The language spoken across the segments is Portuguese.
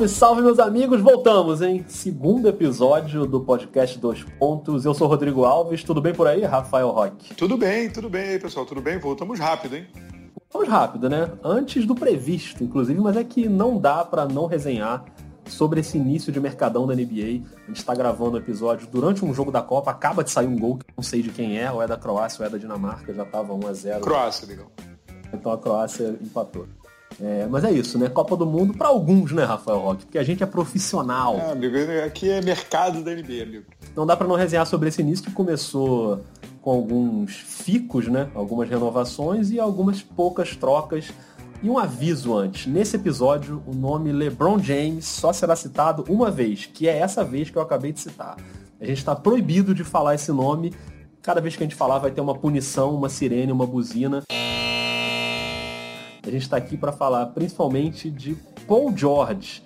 Salve, salve, meus amigos! Voltamos, hein? Segundo episódio do podcast Dois Pontos. Eu sou Rodrigo Alves. Tudo bem por aí, Rafael Roque? Tudo bem, tudo bem aí, pessoal. Tudo bem? Voltamos rápido, hein? Vamos rápido, né? Antes do previsto, inclusive, mas é que não dá para não resenhar sobre esse início de mercadão da NBA. A gente está gravando o episódio durante um jogo da Copa, acaba de sair um gol que não sei de quem é, ou é da Croácia ou é da Dinamarca, já estava 1 a 0. Croácia, legal. Então a Croácia empatou. É, mas é isso, né? Copa do Mundo para alguns, né, Rafael Roque? Porque a gente é profissional. É, amigo, aqui é mercado da NBA, amigo. Não dá para não resenhar sobre esse início que começou com alguns ficos, né? Algumas renovações e algumas poucas trocas. E um aviso antes. Nesse episódio, o nome LeBron James só será citado uma vez, que é essa vez que eu acabei de citar. A gente está proibido de falar esse nome. Cada vez que a gente falar vai ter uma punição, uma sirene, uma buzina. A gente está aqui para falar principalmente de Paul George.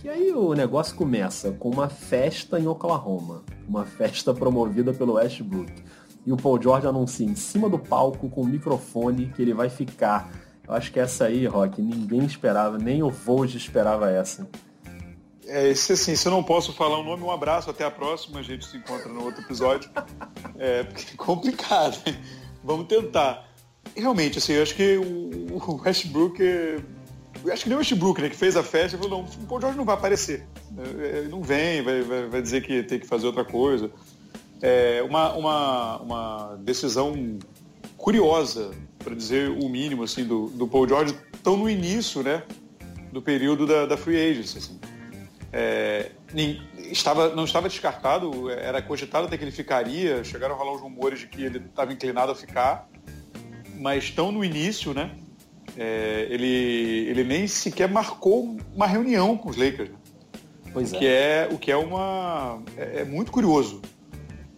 Que aí o negócio começa com uma festa em Oklahoma. Uma festa promovida pelo Westbrook. E o Paul George anuncia em cima do palco com o microfone que ele vai ficar. Eu acho que essa aí, Rock, ninguém esperava, nem o Vogue esperava essa. É, esse assim, se eu não posso falar o um nome, um abraço, até a próxima, a gente se encontra no outro episódio. É, porque é complicado, Vamos tentar realmente, assim, eu acho que o, Westbrook. Eu acho que nem o Westbrook, né, que fez a festa, falou, não, o Paul George não vai aparecer. Ele não vem, vai, vai, vai dizer que tem que fazer outra coisa. É uma, uma, uma decisão curiosa, para dizer o mínimo, assim, do, do Paul George, tão no início, né, do período da, da free agency, assim. É, estava, não estava descartado, era cogitado até que ele ficaria, chegaram a rolar os rumores de que ele estava inclinado a ficar, mas tão no início, né? É, ele, ele nem sequer marcou uma reunião com os Lakers. Né? Pois o é. Que é. O que é uma. É, é, muito curioso.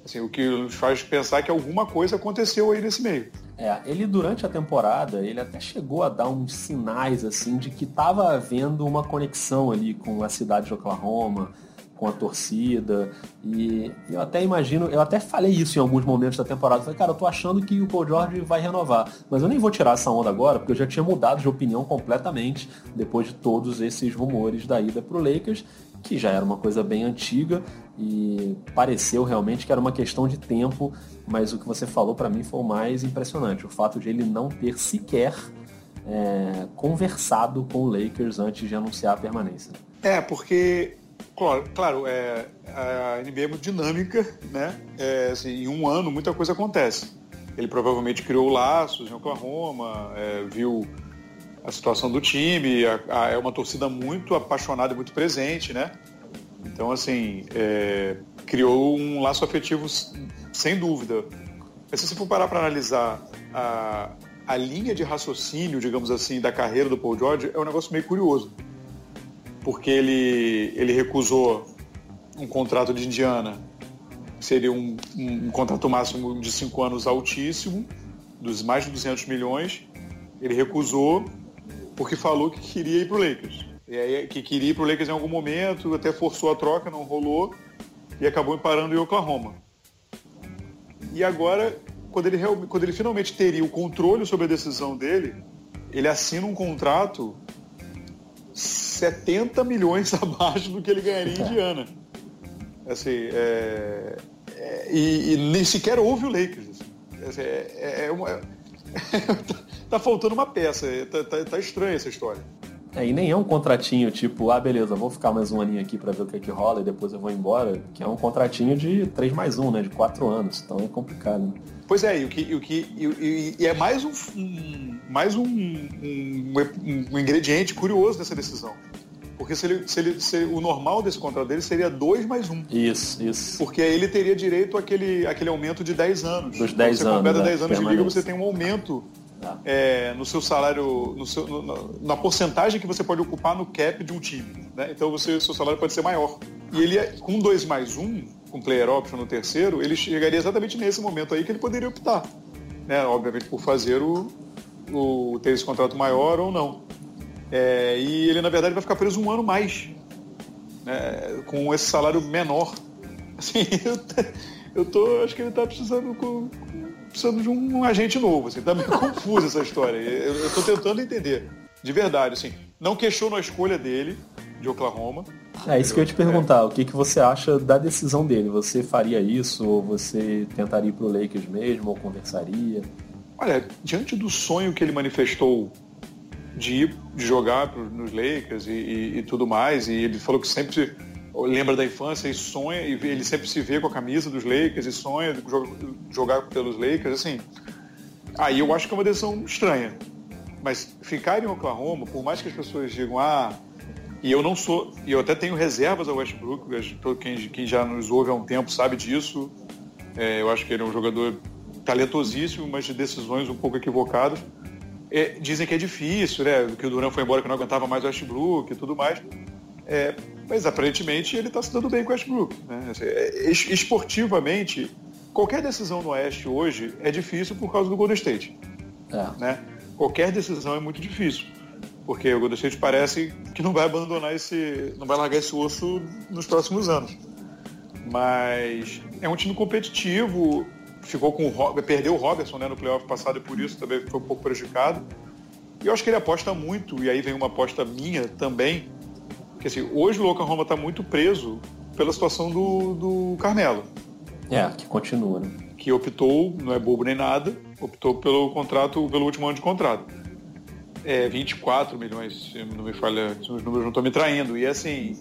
Assim, o que nos faz pensar que alguma coisa aconteceu aí nesse meio. É, ele durante a temporada, ele até chegou a dar uns sinais assim de que estava havendo uma conexão ali com a cidade de Oklahoma, com a torcida. E eu até imagino, eu até falei isso em alguns momentos da temporada. Falei, cara, eu tô achando que o Paul George vai renovar. Mas eu nem vou tirar essa onda agora, porque eu já tinha mudado de opinião completamente depois de todos esses rumores da ida pro Lakers, que já era uma coisa bem antiga e pareceu realmente que era uma questão de tempo, mas o que você falou para mim foi o mais impressionante, o fato de ele não ter sequer é, conversado com o Lakers antes de anunciar a permanência. É, porque Claro, é, a NBA é muito dinâmica, né? É, assim, em um ano muita coisa acontece. Ele provavelmente criou laços em Oklahoma, é, viu a situação do time, a, a, é uma torcida muito apaixonada e muito presente, né? Então, assim, é, criou um laço afetivo sem dúvida. Mas se você for parar para analisar a, a linha de raciocínio, digamos assim, da carreira do Paul George, é um negócio meio curioso porque ele, ele recusou um contrato de Indiana, seria um, um, um contrato máximo de cinco anos altíssimo, dos mais de 200 milhões. Ele recusou porque falou que queria ir para o Lakers. E aí, que queria ir para o Lakers em algum momento, até forçou a troca, não rolou, e acabou parando em Oklahoma. E agora, quando ele, quando ele finalmente teria o controle sobre a decisão dele, ele assina um contrato 70 milhões abaixo do que ele ganharia em Indiana. Assim, é, é, e, e, nem sequer houve o Lakers. Assim. é, é, é uma, tá faltando uma peça, tá, tá, tá estranha essa história. É, e nem é um contratinho tipo, ah, beleza, vou ficar mais um aninho aqui para ver o que, é que rola e depois eu vou embora, que é um contratinho de 3 mais 1, né? De 4 anos. Então é complicado. Né? Pois é, e, o que, o que, e, e é mais um, um mais um, um, um, ingrediente curioso nessa decisão. Porque se ele, se ele, se o normal desse contrato dele seria 2 mais 1. Um. Isso, isso. Porque aí ele teria direito àquele, àquele aumento de 10 anos. Dos 10 anos. Você completa 10 anos de liga, você tem um aumento. É, no seu salário, no seu, no, na porcentagem que você pode ocupar no cap de um time. Né? Então você, seu salário pode ser maior. E ele, com 2 mais 1, um, com player option no terceiro, ele chegaria exatamente nesse momento aí que ele poderia optar. Né? Obviamente por fazer o, o ter esse contrato maior ou não. É, e ele, na verdade, vai ficar preso um ano mais, né, com esse salário menor. Assim, eu, eu tô, acho que ele está precisando, precisando de um agente novo. Assim, tá meio confusa essa história. Eu, estou tentando entender, de verdade. Assim, não questiono a escolha dele, de Oklahoma. É isso que eu ia te perguntar. É. O que, que você acha da decisão dele? Você faria isso? Ou você tentaria ir pro Lakers mesmo? Ou conversaria? Olha, diante do sonho que ele manifestou de ir de jogar nos Lakers e, e, e, tudo mais, e ele falou que sempre lembra da infância e sonha, e ele sempre se vê com a camisa dos Lakers e sonha de jogar pelos Lakers, assim. Aí eu acho que é uma decisão estranha. Mas ficar em Oklahoma, por mais que as pessoas digam, ah, e eu não sou, e eu até tenho reservas ao Westbrook, quem, quem já nos ouve há um tempo sabe disso. É, eu acho que ele é um jogador talentosíssimo, mas de decisões um pouco equivocadas. É, dizem que é difícil, né? Que o Duran foi embora que não aguentava mais o Westbrook e tudo mais. É, mas aparentemente ele está se dando bem com o Westbrook. Né? Assim, é, esportivamente, qualquer decisão no Oeste hoje é difícil por causa do Golden State. É. Né? Qualquer decisão é muito difícil porque o Golden State parece que não vai abandonar esse, não vai largar esse osso nos próximos anos. Mas é um time competitivo, ficou com o perdeu o Robertson né, no playoff passado e por isso também foi um pouco prejudicado. E eu acho que ele aposta muito, e aí vem uma aposta minha também, que assim, hoje o Oklahoma está muito preso pela situação do, do Carmelo. É, que continua, né? Que optou, não é bobo nem nada, optou pelo contrato, pelo último ano de contrato é, 24 milhões, se não me falha, se os números não estão me traindo. E assim,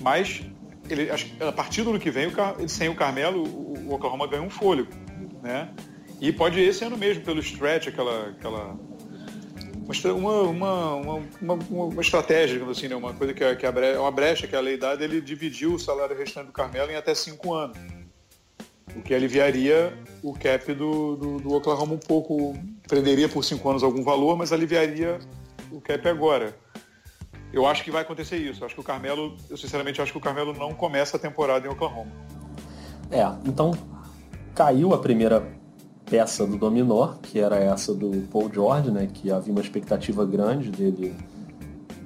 mas ele, a partir do ano que vem, o, sem o Carmelo, o, Oklahoma ganha um fôlego. Né? E pode esse ano mesmo, pelo stretch, aquela. aquela uma, uma, uma, uma, estratégia, digamos assim, né? uma coisa que, é, que é uma brecha que a lei dá, ele dividiu o salário restante do Carmelo em até cinco anos. O que aliviaria o cap do, do, do Oklahoma um pouco, prenderia por cinco anos algum valor, mas aliviaria o cap agora. Eu acho que vai acontecer isso. Eu acho que o Carmelo, eu sinceramente acho que o Carmelo não começa a temporada em Oklahoma. É, então caiu a primeira peça do dominó, que era essa do Paul George, né, que havia uma expectativa grande dele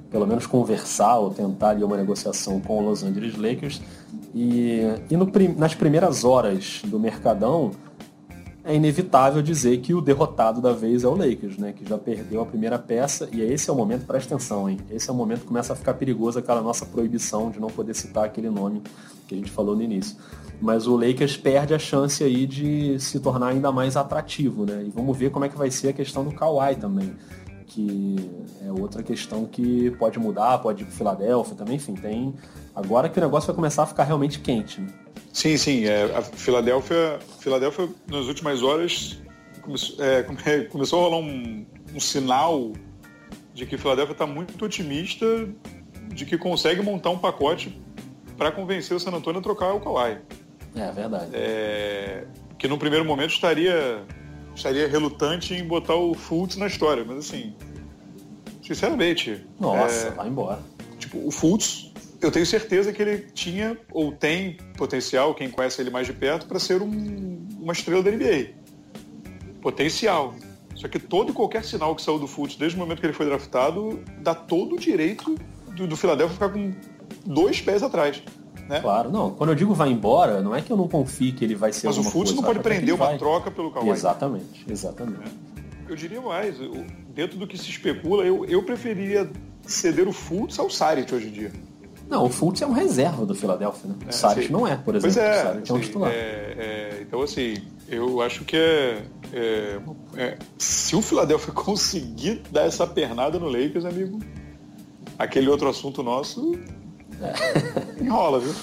pelo menos conversar ou tentar ali uma negociação com o Los Angeles Lakers. E, e no, nas primeiras horas do Mercadão, é inevitável dizer que o derrotado da vez é o Lakers, né? Que já perdeu a primeira peça e esse é o momento, presta atenção, hein? Esse é o momento que começa a ficar perigoso aquela nossa proibição de não poder citar aquele nome que a gente falou no início. Mas o Lakers perde a chance aí de se tornar ainda mais atrativo, né? E vamos ver como é que vai ser a questão do Kawhi também que é outra questão que pode mudar, pode ir para Filadélfia também, enfim, tem. Agora que o negócio vai começar a ficar realmente quente. Né? Sim, sim. É, a Filadélfia, Filadélfia, nas últimas horas, começou, é, começou a rolar um, um sinal de que Filadélfia está muito otimista de que consegue montar um pacote para convencer o San Antonio a trocar o Kawhi. É verdade. É, que no primeiro momento estaria estaria relutante em botar o Fultz na história, mas assim, sinceramente. Nossa, é, vai embora. Tipo, o Fultz, eu tenho certeza que ele tinha ou tem potencial, quem conhece ele mais de perto, para ser um, uma estrela da NBA. Potencial. Só que todo e qualquer sinal que saiu do Fultz desde o momento que ele foi draftado dá todo o direito do, do Philadelphia ficar com dois pés atrás. Né? Claro, não. Quando eu digo vai embora, não é que eu não confie que ele vai ser Mas o Fultz não pode prender uma vai. troca pelo Kawhi. Exatamente, exatamente. É. Eu diria mais, eu, dentro do que se especula, eu, eu preferiria ceder o Fultz ao Saric hoje em dia. Não, o Fultz é um reserva do Philadelphia, né? É, o Saric não é, por exemplo. Pois é, o Saric é um titular. É, é, então, assim, eu acho que é, é, é, se o Philadelphia conseguir dar essa pernada no Lakers, amigo, aquele outro assunto nosso Enrola, viu?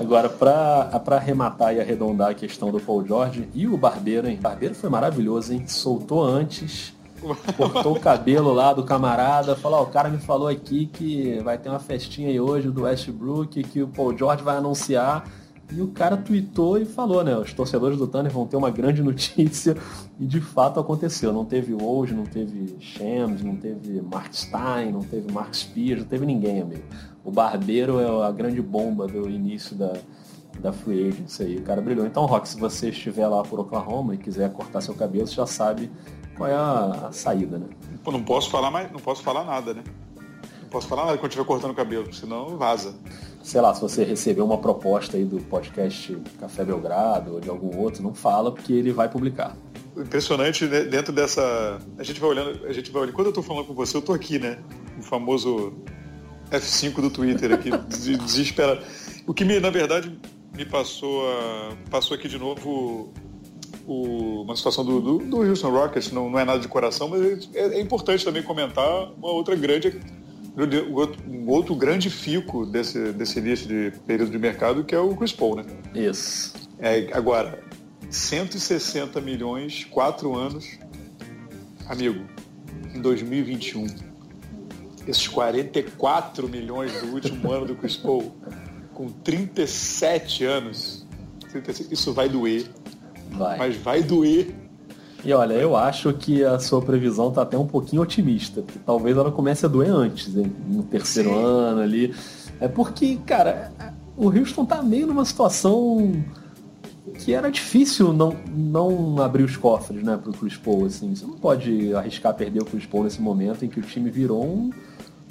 Agora, para arrematar e arredondar a questão do Paul George e o Barbeiro, hein? Barbeiro foi maravilhoso, hein? Soltou antes, cortou o cabelo lá do camarada, falou, oh, o cara me falou aqui que vai ter uma festinha aí hoje do Westbrook, que o Paul George vai anunciar. E o cara tweetou e falou, né? Os torcedores do Thunder vão ter uma grande notícia. E de fato aconteceu. Não teve Woj, não teve Shams, não teve Mark Stein, não teve Mark Spears, não teve ninguém, amigo. O Barbeiro é a grande bomba do início da, da Free Agency aí. O cara brilhou. Então, Rock, se você estiver lá por Oklahoma e quiser cortar seu cabelo, você já sabe qual é a, a saída, né? Pô, não posso falar mais, não posso falar nada, né? Não posso falar nada quando estiver cortando o cabelo, senão vaza. Sei lá, se você receber uma proposta aí do podcast Café Belgrado ou de algum outro, não fala porque ele vai publicar. Impressionante né? dentro dessa. A gente vai olhando, a gente vai olhando. Quando eu tô falando com você, eu tô aqui, né? O famoso F5 do Twitter aqui, desesperado. O que, me, na verdade, me passou, a, passou aqui de novo o, uma situação do, do, do, Houston Rockets, não, não é nada de coração, mas é, é importante também comentar uma outra grande um outro grande fico desse, desse início de período de mercado, que é o Chris Paul, né? Isso. É, agora, 160 milhões, quatro anos. Amigo, em 2021, esses 44 milhões do último ano do Chris Paul, com 37 anos, isso vai doer. Vai. Mas vai doer e olha, eu acho que a sua previsão está até um pouquinho otimista, que talvez ela comece a doer antes, hein? no terceiro Sim. ano ali. É porque, cara, o Houston tá meio numa situação que era difícil não, não abrir os cofres, né, pro Chris Paul, assim. Você não pode arriscar perder o Chris Paul nesse momento em que o time virou um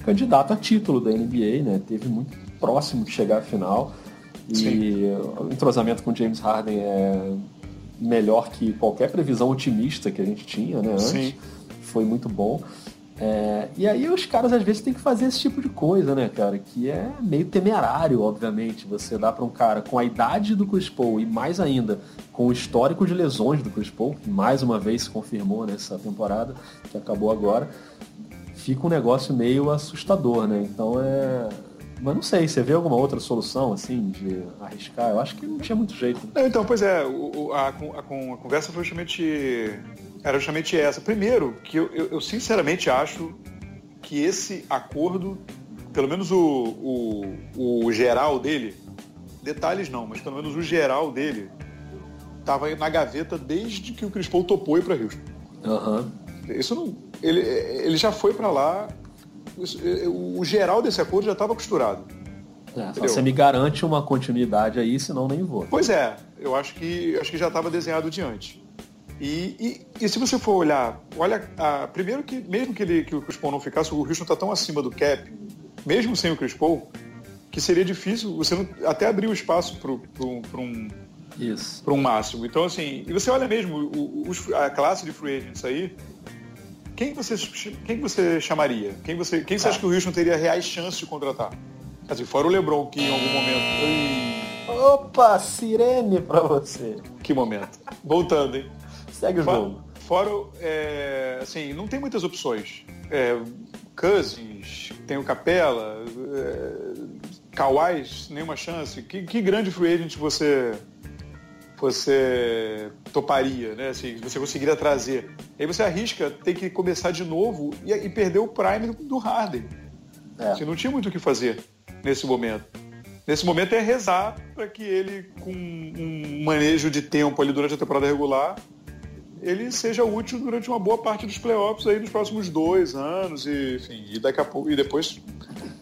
candidato a título da NBA, né? Teve muito próximo de chegar à final. E Sim. o entrosamento com James Harden é melhor que qualquer previsão otimista que a gente tinha, né? Antes. Sim. Foi muito bom. É, e aí os caras às vezes têm que fazer esse tipo de coisa, né, cara? Que é meio temerário, obviamente. Você dá para um cara com a idade do Chris Paul e mais ainda com o histórico de lesões do Chris Paul, que mais uma vez se confirmou nessa temporada, que acabou agora, fica um negócio meio assustador, né? Então é, mas não sei, você vê alguma outra solução, assim, de arriscar? Eu acho que não tinha muito jeito. Não, então, pois é, o, a, a, a, conversa foi justamente. Era justamente essa. Primeiro, que eu, eu, eu sinceramente acho que esse acordo, pelo menos o, o, o geral dele, detalhes não, mas pelo menos o geral dele, estava na gaveta desde que o Chris Paul topou ir para Houston. Uhum. Isso não. Ele, ele já foi para lá o geral desse acordo já estava costurado. É, você me garante uma continuidade aí, senão nem vou. Pois é, eu acho que, acho que já estava desenhado diante. E, e, e, se você for olhar, olha, a, primeiro que mesmo que, ele, que o Chris Paul não ficasse, o Houston está tão acima do cap, mesmo sem o Chris Paul, que seria difícil você não, até abrir o espaço para um para um máximo. Então, assim, e você olha mesmo a classe de free agents aí, quem você, quem você chamaria? Quem você, quem você ah. acha que o Houston teria reais chances de contratar? Assim, fora o LeBron, que em algum momento... Opa, sirene pra você. Que momento. Voltando, hein? Segue o fora, jogo. Fora, é, assim, não tem muitas opções. É, Cousins, tem o Capela, é, Kawhi, nenhuma chance. Que, que grande free agent você você toparia, né? Assim, você conseguiria trazer. Aí você arrisca ter que começar de novo e, e perder o prime do, Harden. É. Você não tinha muito o que fazer nesse momento. Nesse momento é rezar para que ele, com um manejo de tempo ali durante a temporada regular, ele seja útil durante uma boa parte dos playoffs aí nos próximos dois anos e, enfim, e daqui a pouco e depois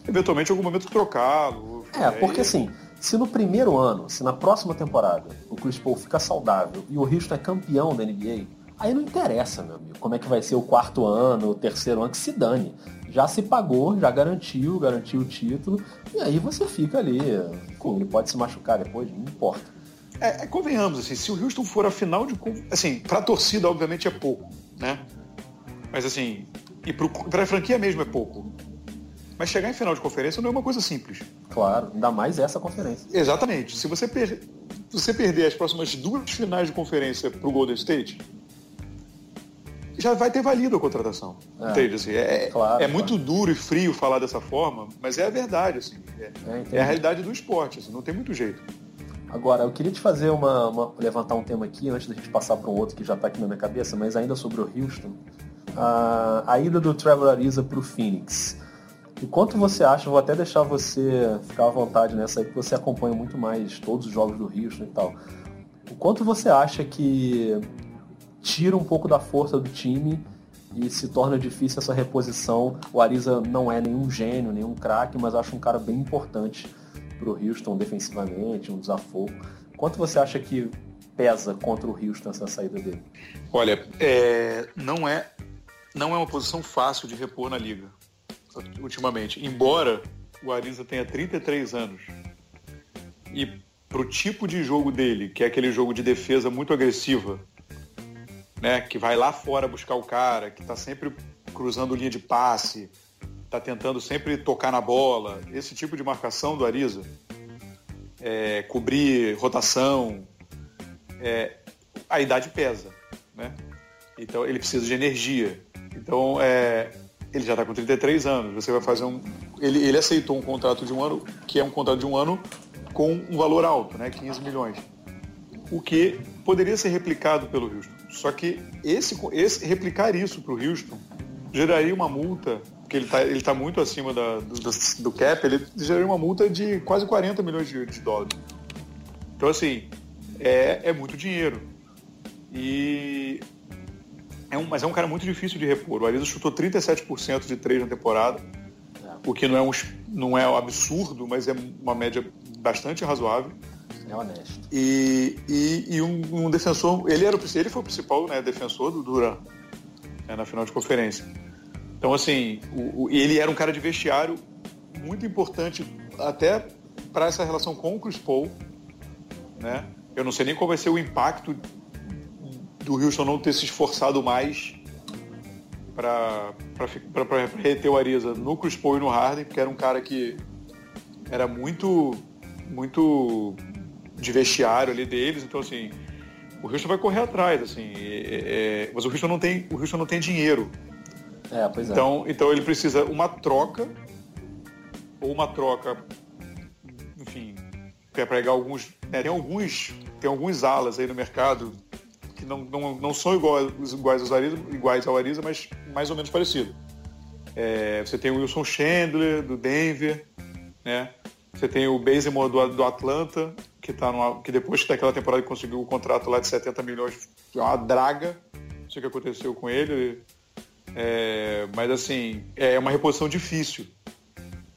eventualmente em algum momento trocá-lo. É, porque assim, se no primeiro ano, se na próxima temporada, o Chris Paul fica saudável e o Houston é campeão da NBA, aí não interessa, meu amigo, como é que vai ser o quarto ano, o terceiro ano, que se dane. Já se pagou, já garantiu, garantiu o título, e aí você fica ali. Ele pode se machucar depois, não importa. É, é, convenhamos, assim, se o Houston for a final de. Assim, pra torcida, obviamente, é pouco, né? Mas assim, e pro, pra franquia mesmo é pouco. Mas chegar em final de conferência não é uma coisa simples. Claro, ainda mais essa conferência. Exatamente. Se você, per... você perder as próximas duas finais de conferência para o Golden State, já vai ter valido a contratação. É, entende? Assim, é, claro, é muito duro e frio falar dessa forma, mas é a verdade. Assim, é, é, é a realidade do esporte, assim, não tem muito jeito. Agora, eu queria te fazer uma, uma levantar um tema aqui, antes da gente passar para um outro que já está aqui na minha cabeça, mas ainda sobre o Houston. A, a ida do Trevor Ariza para o Phoenix. E quanto você acha, vou até deixar você ficar à vontade nessa aí, porque você acompanha muito mais todos os jogos do Houston e tal. O quanto você acha que tira um pouco da força do time e se torna difícil essa reposição? O Ariza não é nenhum gênio, nenhum craque, mas acho um cara bem importante para o Houston defensivamente, um desafogo. Quanto você acha que pesa contra o Houston essa saída dele? Olha, é, não é não é uma posição fácil de repor na liga ultimamente. Embora o Ariza tenha 33 anos e pro tipo de jogo dele, que é aquele jogo de defesa muito agressiva, né, que vai lá fora buscar o cara, que está sempre cruzando linha de passe, tá tentando sempre tocar na bola, esse tipo de marcação do Ariza, é, cobrir rotação, é, a idade pesa, né? Então ele precisa de energia. Então é, ele já está com 33 anos. Você vai fazer um, ele, ele aceitou um contrato de um ano que é um contrato de um ano com um valor alto, né? 15 milhões. O que poderia ser replicado pelo Houston. Só que esse, esse replicar isso para o Houston geraria uma multa porque ele está ele tá muito acima da, do, do, cap, ele geraria uma multa de quase 40 milhões de, de dólares. Então, assim, é, é muito dinheiro. E é um, mas é um cara muito difícil de repor. O Ariza chutou 37% de três na temporada, o que não é, um, não é um absurdo, mas é uma média bastante razoável. É honesto. E, e, e um, um, defensor, ele, era, ele foi o principal né, defensor do Duran né, na final de conferência. Então, assim, o, o, ele era um cara de vestiário muito importante até para essa relação com o Chris Paul. Né? Eu não sei nem qual vai ser o impacto do Houston não ter se esforçado mais para reter o Ariza no Chris Paul e no Harden, porque era um cara que era muito muito de vestiário ali deles, então assim, o Houston vai correr atrás, assim, é, é, mas o Houston não tem, o Houston não tem dinheiro é, pois é. Então, então ele precisa uma troca, ou uma troca, enfim, para pegar alguns. Né, tem alguns. Tem alguns alas aí no mercado que não, não, não são iguais, iguais, aos Ariza, iguais ao Ariza, mas mais ou menos parecido. É, você tem o Wilson Chandler, do Denver, né? Você tem o Bazemore do, do Atlanta, que, tá numa, que depois daquela temporada conseguiu o contrato lá de 70 milhões, é uma draga. Não sei o que aconteceu com ele. É, mas assim, é uma reposição difícil.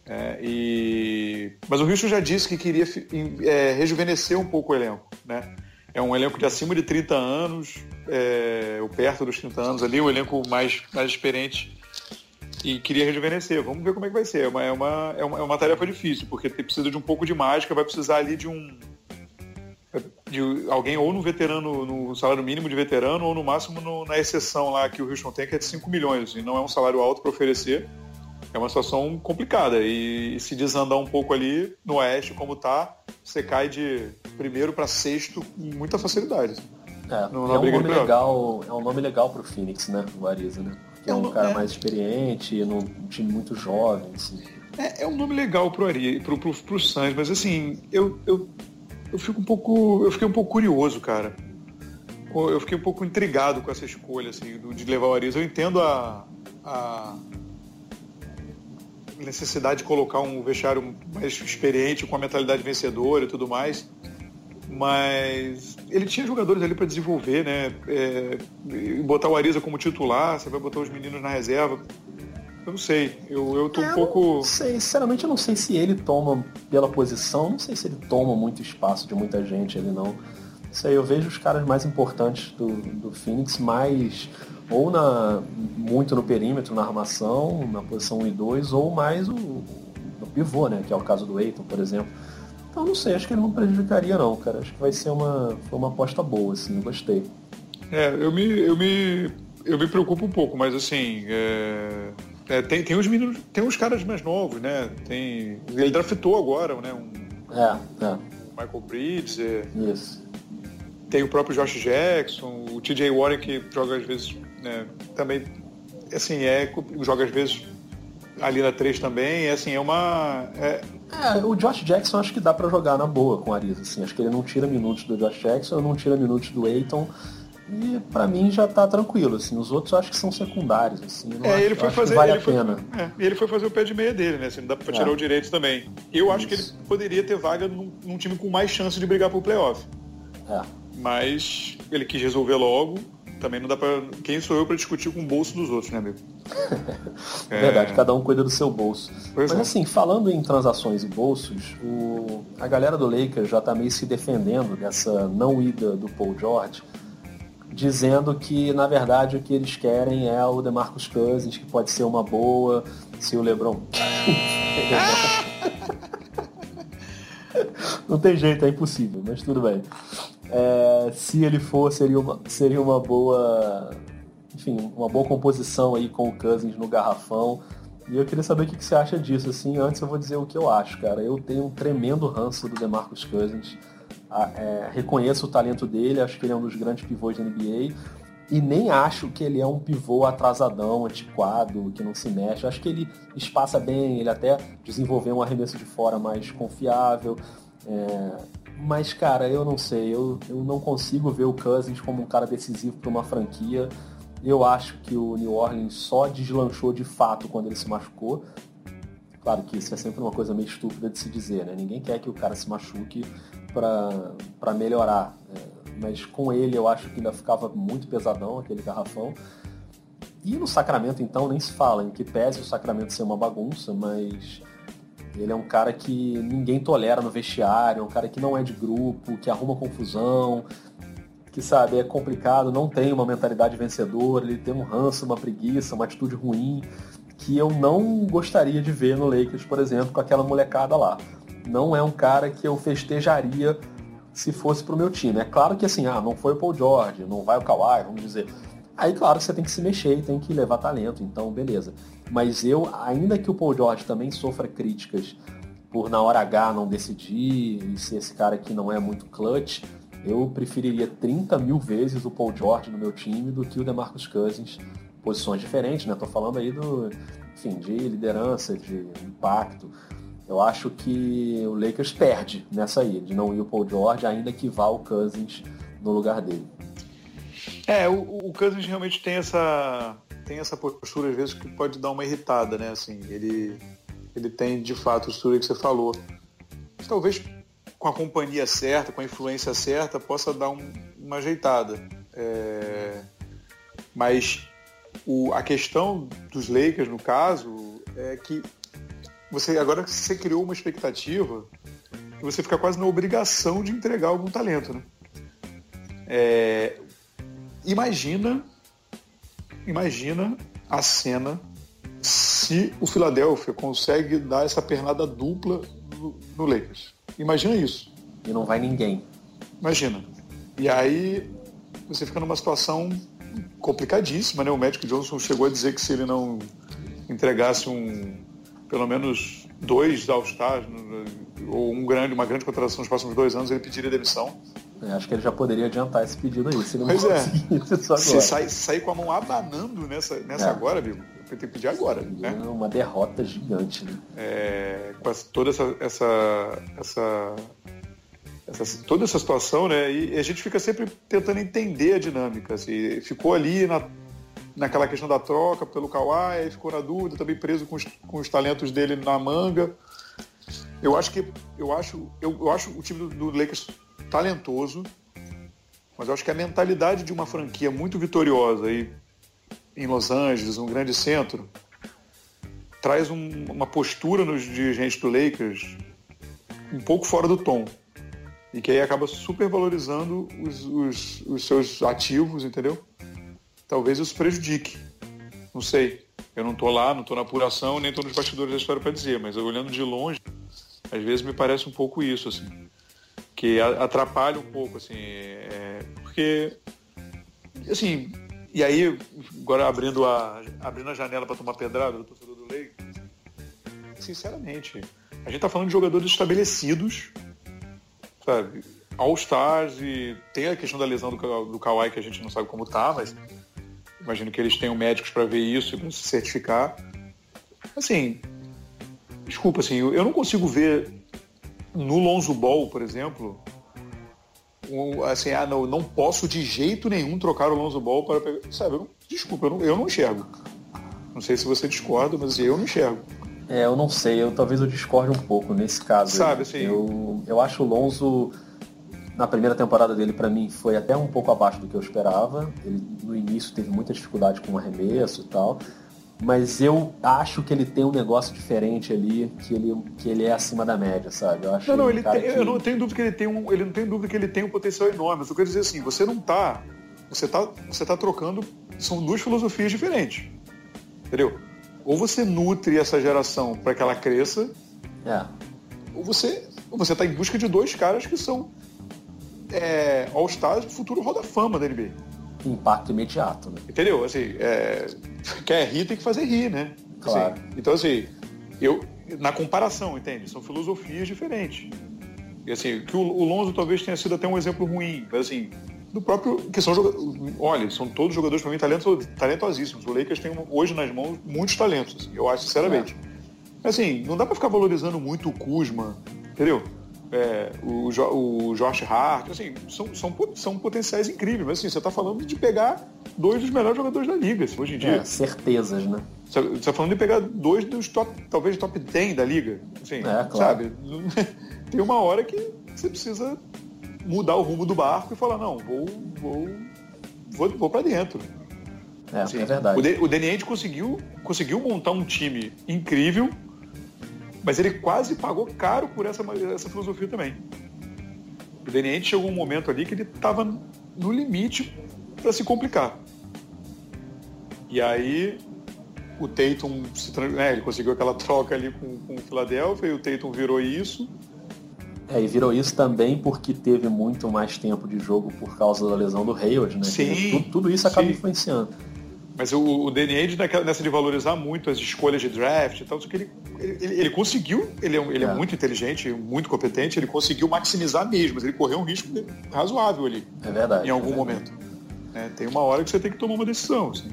É, e... Mas o Houston já disse que queria é, rejuvenescer um pouco o elenco. Né? É um elenco de acima de 30 anos, é, ou perto dos 30 anos ali, um elenco mais, mais experiente e queria rejuvenescer. Vamos ver como é que vai ser. É uma, é uma, é uma, é uma tarefa difícil, porque precisa de um pouco de mágica, vai precisar ali de um, de alguém ou no veterano, no salário mínimo de veterano, ou no máximo no, na exceção lá que o Houston tem, que é de 5 milhões, e não é um salário alto para oferecer. É uma situação complicada. E, e, se desandar um pouco ali no oeste, como tá, você cai de primeiro para sexto com muita facilidade. É, no, é, um nome legal, é um nome legal pro Phoenix, né? O Ariza, né? Porque é, é um, cara é... mais experiente, num time muito jovem, assim. É, é um nome legal pro Ari, pro, pro, pro Suns, mas assim, eu, eu eu fico um pouco, eu fiquei um pouco curioso, cara. Eu fiquei um pouco intrigado com essa escolha, assim, de levar o Arias. Eu entendo a, a necessidade de colocar um vestiário mais experiente, com a mentalidade vencedora e tudo mais, mas ele tinha jogadores ali para desenvolver, né? É, botar o Ariza como titular, você vai botar os meninos na reserva. Eu não sei, eu, eu tô um pouco. Não sei, sinceramente eu não sei se ele toma pela posição, não sei se ele toma muito espaço de muita gente ele não. Isso aí eu vejo os caras mais importantes do, do Phoenix mais ou na muito no perímetro, na armação, na posição 1 e 2, ou mais o, no pivô, né? Que é o caso do Eiton, por exemplo. Então não sei, acho que ele não prejudicaria não, cara. Acho que vai ser uma, foi uma aposta boa, assim, gostei. É, eu me, eu me, eu me preocupo um pouco, mas assim, é é, tem, tem os meninos, tem uns caras mais novos, né? Tem, ele draftou agora, né? Um, é, é. Michael Bridges. É, Isso. Tem o próprio Josh Jackson, o TJ Warren que joga às vezes, né? Também, assim, é, joga às vezes ali na 3 também, é assim, é uma. É... é... o Josh Jackson acho que dá para jogar na boa com o Ariza, assim, acho que ele não tira minutos do Josh Jackson, não tira minutos do Aiton. E para mim já tá tranquilo, assim. Os outros acho que são secundários, assim. é, acho, ele foi fazer, vale ele foi, é, ele foi fazer o pé de meia dele, né? Assim, não dá pra tirar é. o direito também. Eu Isso. acho que ele poderia ter vaga num, num, time com mais chance de brigar pro playoff. É. Mas ele quis resolver logo. Também não dá pra. Quem sou eu para discutir com o bolso dos outros, né, amigo? é... Verdade, cada um cuida do seu bolso. Pois Mas é. assim, falando em transações e bolsos, o... a galera do Lakers já tá meio se defendendo dessa não ida do Paul George dizendo que na verdade o que eles querem é o DeMarcus Cousins, que pode ser uma boa se o LeBron. Não tem jeito, é impossível, mas tudo bem. É, se ele for, seria uma, seria uma boa. Enfim, uma boa composição aí com o Cousins no garrafão. E eu queria saber o que você acha disso. Assim, antes eu vou dizer o que eu acho, cara. Eu tenho um tremendo ranço do DeMarcus Cousins. É, reconheço o talento dele, acho que ele é um dos grandes pivôs da NBA. E nem acho que ele é um pivô atrasadão, antiquado, que não se mexe. Acho que ele espaça bem, ele até desenvolveu um arremesso de fora mais confiável. É... Mas, cara, eu não sei. Eu, eu não consigo ver o Cousins como um cara decisivo para uma franquia. Eu acho que o New Orleans só deslanchou de fato quando ele se machucou. Claro que isso é sempre uma coisa meio estúpida de se dizer, né? Ninguém quer que o cara se machuque para melhorar. É, mas com ele eu acho que ainda ficava muito pesadão aquele garrafão. E no Sacramento, então, nem se fala, em que pese o Sacramento ser uma bagunça, mas ele é um cara que ninguém tolera no vestiário, é um cara que não é de grupo, que arruma confusão, que sabe, é complicado, não tem uma mentalidade vencedora, ele tem um ranço, uma preguiça, uma atitude ruim, que eu não gostaria de ver no Lakers, por exemplo, com aquela molecada lá. Não é um cara que eu festejaria se fosse pro meu time. É claro que assim, ah, não foi o Paul George, não vai o Kawhi, vamos dizer. Aí, claro, você tem que se mexer e tem que levar talento, então beleza. Mas eu, ainda que o Paul George também sofra críticas por na hora H não decidir e ser esse cara que não é muito clutch, eu preferiria 30 mil vezes o Paul George no meu time do que o DeMarcus Cousins. Posições diferentes, né? Tô falando aí do, enfim, de liderança, de impacto. Eu acho que o Lakers perde nessa aí, de não ir o Paul George, ainda que vá o Cousins no lugar dele. É, o, o Cousins realmente tem essa, tem essa postura, às vezes, que pode dar uma irritada, né? Assim, ele, ele tem, de fato, a postura que você falou. Mas, talvez com a companhia certa, com a influência certa, possa dar um, uma ajeitada. É... Mas o, a questão dos Lakers, no caso, é que você agora você criou uma expectativa você fica quase na obrigação de entregar algum talento, né? É, imagina, imagina a cena se o Philadelphia consegue dar essa pernada dupla no, no Lakers. Imagina isso. E não vai ninguém. Imagina. E aí você fica numa situação complicadíssima, né? O médico Johnson chegou a dizer que se ele não entregasse um pelo menos dois All-Stars, ou um grande, uma grande contratação nos próximos dois anos, ele pediria demissão. Eu acho que ele já poderia adiantar esse pedido aí, se ele pois não é. Se sair, sair com a mão abanando nessa, nessa é. agora, amigo, tem que pedir agora. Né? É uma derrota gigante, né? É, com toda essa, essa, essa, essa, toda essa situação, né? E a gente fica sempre tentando entender a dinâmica. Assim, ficou ali na naquela questão da troca pelo Kawhi, ficou na dúvida, também preso com os, com os talentos dele na manga. Eu acho que eu acho, eu, eu acho o time do, do, Lakers talentoso, mas eu acho que a mentalidade de uma franquia muito vitoriosa aí em Los Angeles, um grande centro, traz um, uma postura nos dirigentes do Lakers um pouco fora do tom. E que aí acaba supervalorizando os, os, os seus ativos, entendeu? talvez isso prejudique. Não sei. Eu não estou lá, não estou na apuração, nem estou nos bastidores da história para dizer, mas olhando de longe, às vezes me parece um pouco isso, assim. Que atrapalha um pouco, assim. É, porque, assim, e aí, agora abrindo a, abrindo a janela para tomar pedrada do torcedor do Lei, sinceramente, a gente está falando de jogadores estabelecidos, sabe? All-Stars e tem a questão da lesão do, do Kawhi que a gente não sabe como tá, mas Imagino que eles tenham médicos para ver isso e para se certificar. Assim, desculpa, assim, eu não consigo ver no Lonzo Ball, por exemplo, um, assim, ah, não, não posso de jeito nenhum trocar o Lonzo Ball para pegar. Sabe, eu não, desculpa, eu não, eu não enxergo. Não sei se você discorda, mas eu não enxergo. É, eu não sei, eu talvez eu discorde um pouco nesse caso. Sabe, assim. Eu, eu acho o Lonzo na primeira temporada dele, para mim, foi até um pouco abaixo do que eu esperava. Ele, no início, teve muita dificuldade com o arremesso e tal. Mas eu acho que ele tem um negócio diferente ali, que ele, que ele é acima da média, sabe? Eu acho não, não, ele tem, que... eu não tenho dúvida que ele tem um, ele não tem dúvida que ele tem um potencial enorme. Eu só quero dizer assim, você não tá, você tá, você tá trocando, são duas filosofias diferentes, entendeu? Ou você nutre essa geração para que ela cresça, é. ou você, ou você tá em busca de dois caras que são é, All-Stars do futuro Roda Fama da NBA. Impacto imediato, né? Entendeu? Assim, é, quer rir, tem que fazer rir, né? Claro. Assim, então, assim, eu, na comparação, entende? São filosofias diferentes. E assim, que o, o Lonzo talvez tenha sido até um exemplo ruim, mas assim, do próprio. que são jogadores. Olha, são todos jogadores para mim talentos, talentosíssimos. O Lakers tem hoje nas mãos muitos talentos, assim, eu acho, sinceramente. É. Mas assim, não dá para ficar valorizando muito o Kuzma, entendeu? É, o, o Josh Hart, assim, são, são, são potenciais incríveis, mas assim, você está falando de pegar dois dos melhores jogadores da liga, assim, hoje em dia. É, certezas, né? Você está falando de pegar dois dos top, talvez top 10 da liga. Assim, é, claro. sabe? Tem uma hora que você precisa mudar o rumo do barco e falar, não, vou, vou, vou, vou para dentro. É, assim, é verdade. O, o conseguiu, conseguiu montar um time incrível, mas ele quase pagou caro por essa, essa filosofia também. O Deniente chegou um momento ali que ele estava no limite para se complicar. E aí o Tatum se, né, ele conseguiu aquela troca ali com, com o Philadelphia e o Tatum virou isso é, e virou isso também porque teve muito mais tempo de jogo por causa da lesão do Hayward, né? Sim, tudo, tudo, isso acaba sim. influenciando. Mas o, o Danny Ainge, nessa de valorizar muito as escolhas de draft e tal, que ele, ele, ele conseguiu, ele, é, ele é. é. muito inteligente, muito competente, ele conseguiu maximizar mesmo, mas ele correu um risco razoável ali. É verdade. Em algum é momento. É, tem uma hora que você tem que tomar uma decisão. Assim.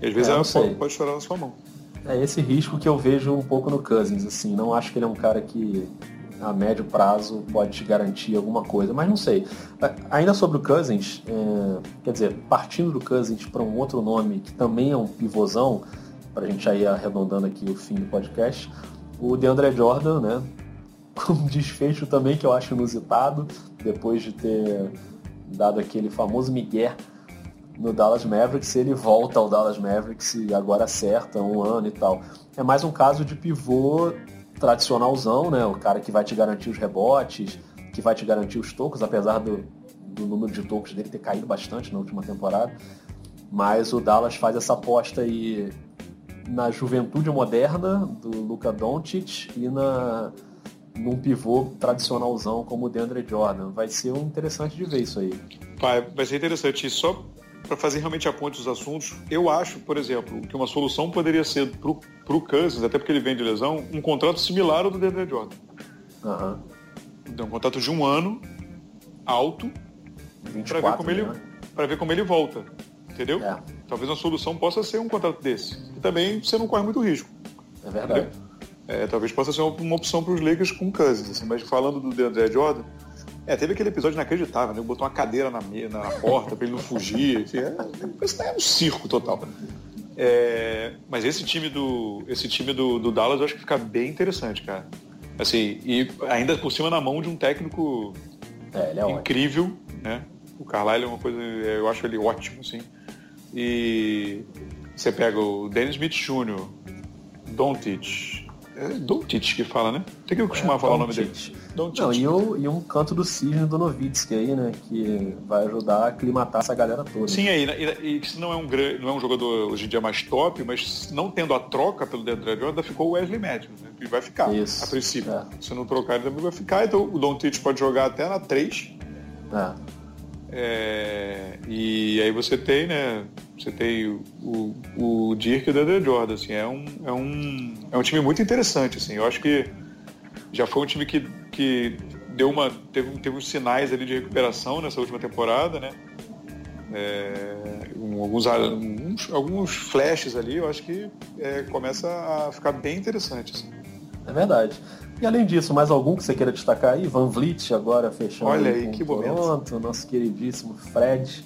E às vezes é, ela pode, pode estourar na sua mão. É esse risco que eu vejo um pouco no Cousins, assim. Não acho que ele é um cara que a médio prazo pode te garantir alguma coisa, mas não sei. Ainda sobre o Cousins, é, quer dizer, partindo do Cousins para um outro nome que também é um pivôzão, para a gente ir arredondando aqui o fim do podcast, o DeAndre Jordan, né? Com um desfecho também que eu acho inusitado, depois de ter dado aquele famoso migué no Dallas Mavericks, ele volta ao Dallas Mavericks e agora acerta um ano e tal. É mais um caso de pivô tradicionalzão, né? O cara que vai te garantir os rebotes, que vai te garantir os tocos, apesar do, do número de tocos dele ter caído bastante na última temporada. Mas o Dallas faz essa aposta aí na juventude moderna do Luka Doncic e na num pivô tradicionalzão como o DeAndre Jordan. Vai ser um interessante de ver isso aí. Vai, vai ser interessante. E só para fazer realmente a ponte dos assuntos, eu acho, por exemplo, que uma solução poderia ser para o Cousins, até porque ele vem de lesão, um contrato similar ao do DeAndre Jordan. Uhum. Então, um contrato de um ano, alto, para ver, como ele, né? ver como ele volta. Entendeu? É. Talvez uma solução possa ser um contrato desse. E também você não corre muito risco. É verdade. É, talvez possa ser uma, opção para os Lakers com Cousins. Assim, mas falando do DeAndre Jordan, é, teve aquele episódio inacreditável, né? Botou uma cadeira na, na porta para ele não fugir. Assim, é, é um circo total. É, mas esse time do esse time do, do, Dallas eu acho que fica bem interessante, cara. Assim, e ainda por cima na mão de um técnico é, é incrível, ótimo. né? O Carlisle é uma coisa, eu acho ele ótimo, sim. E você pega o Dennis Smith Jr., Doncic, é Doncic que fala, né? Tem que eu costumar é, falar o nome dele. Não, e, o, e um canto do cisne do Novitsky aí, né? Que vai ajudar a aclimatar essa galera toda. Sim, aí, e, e, se não é, um, não é um jogador hoje em dia mais top, mas não tendo a troca pelo Deandre Jordan, ficou o Wesley Matthews, né? E vai ficar, Isso, a princípio. É. Se não trocar, ele também vai ficar. Então o Don Tite pode jogar até na 3. É. É, e aí você tem, né? Você tem o, o, o Dirk e o Deandre Jordan, assim, é um, é, um, é um time muito interessante, assim. Eu acho que já foi um time que, que deu uma, teve, teve uns sinais ali de recuperação nessa última temporada, né? É, um, alguns, alguns, alguns flashes ali, eu acho que é, começa a ficar bem interessante. Assim. É verdade. E além disso, mais algum que você queira destacar aí? Van Vliet agora fechando Olha aí, que Toronto, momento. nosso queridíssimo Fred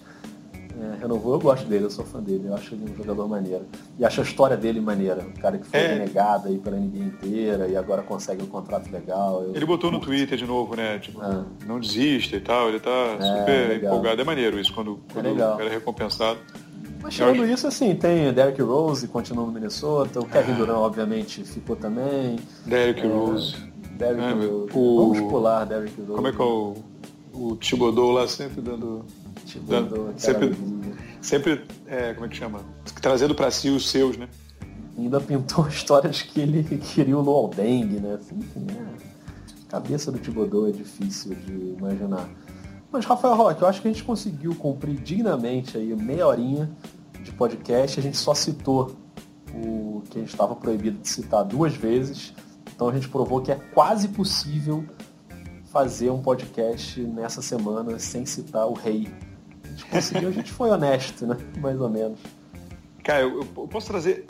é, renovou, eu gosto dele, eu sou fã dele, eu acho ele um jogador maneiro. E acho a história dele maneira. Um cara que foi é. aí pela NBA inteira e agora consegue um contrato legal. Ele botou no Twitter de novo, né? Tipo, é. não desista e tal, ele tá é, super legal. empolgado. É maneiro isso quando, é quando o cara é recompensado. Mas tirando acho... isso, assim, tem Derrick Rose, continua no Minnesota, o Kevin Durant, obviamente, ficou também. Derrick Rose. Derrick Rose. O... Vamos pular Derrick Rose. Como é que é o, o Thibodeau lá sempre dando Tipo, dando, sempre, sempre é, como é que chama? Trazendo para si os seus, né? Ainda pintou histórias que ele queria o Luol Deng, né? Assim, enfim, é... Cabeça do Thibodeau é difícil de imaginar. Mas, Rafael Roque, eu acho que a gente conseguiu cumprir dignamente aí meia horinha de podcast. A gente só citou o que a gente estava proibido de citar duas vezes. Então a gente provou que é quase possível fazer um podcast nessa semana sem citar o rei. A gente conseguiu, a gente foi honesto, né? Mais ou menos. Cara, eu, eu posso trazer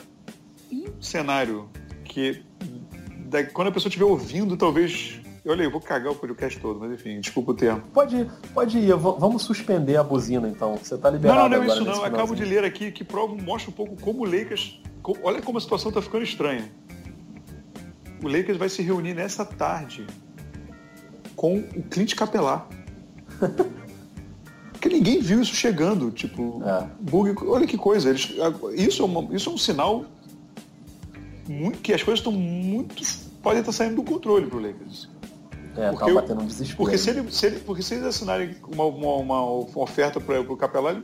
um cenário que quando a pessoa estiver ouvindo, talvez Olha, eu vou cagar o podcast todo, mas enfim, desculpa o termo. Pode, pode ir, vamos suspender a buzina então. Você está liberado. Não, não, não é isso não. Eu acabo de ler aqui que prova, mostra um pouco como o Lakers. Olha como a situação está ficando estranha. O Lakers vai se reunir nessa tarde com o Clint Capelar. Ninguém viu isso chegando. Tipo, é. bug, olha que coisa. Eles, isso, é uma, isso é um sinal muito, que as coisas estão muito. podem estar saindo do controle pro Lakers. É, porque, tava batendo um desespero. Porque se, ele, se, ele, porque se eles assinarem uma, uma, uma oferta para o Capelá,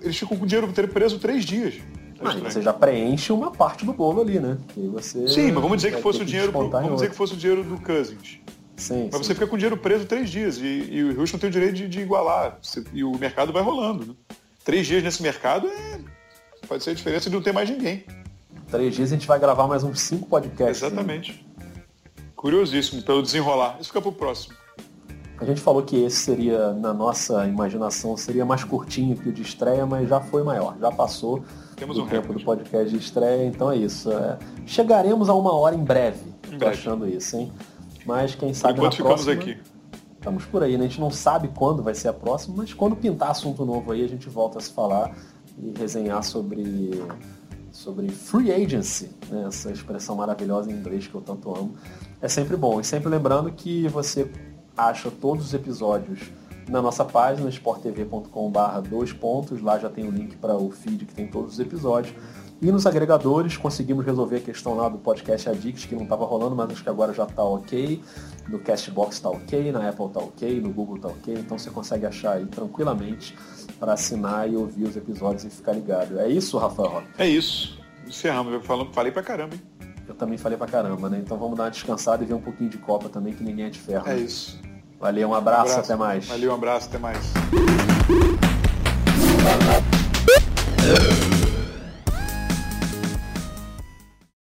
eles ficam com o dinheiro preso três dias. É ah, você já preenche uma parte do bolo ali, né? Sim, mas vamos dizer que fosse o dinheiro. Pro, vamos dizer que fosse o dinheiro do Cousins. Sim, mas sim. você fica com o dinheiro preso três dias e, e o Houston tem o direito de, de igualar. Você, e o mercado vai rolando. Né? Três dias nesse mercado é, pode ser a diferença de não ter mais ninguém. Três dias a gente vai gravar mais uns cinco podcasts. Exatamente. Curiosíssimo pelo desenrolar. Isso fica pro próximo. A gente falou que esse seria, na nossa imaginação, seria mais curtinho que o de estreia, mas já foi maior, já passou Temos o um tempo recorde. do podcast de estreia, então é isso. É, chegaremos a uma hora em breve, em breve. achando isso, hein? Mas quem sabe Enquanto na próxima... ficamos aqui. Estamos por aí, né? A gente não sabe quando vai ser a próxima, mas quando pintar assunto novo aí, a gente volta a se falar e resenhar sobre sobre free agency, né? essa expressão maravilhosa em inglês que eu tanto amo é sempre bom. E sempre lembrando que você acha todos os episódios na nossa página, sporttv.com.br dois pontos, lá já tem o link para o feed que tem todos os episódios. E nos agregadores conseguimos resolver a questão lá do podcast Addicts, que não estava rolando, mas acho que agora já está ok. No Castbox está ok, na Apple está ok, no Google está ok. Então você consegue achar aí tranquilamente para assinar e ouvir os episódios e ficar ligado. É isso, Rafael? É isso. Encerramos. Eu falei pra caramba, hein? eu também falei pra caramba, né? Então vamos dar uma descansada e ver um pouquinho de Copa também, que ninguém é de ferro. É né? isso. Valeu, um abraço, um abraço, até mais. Valeu, um abraço, até mais.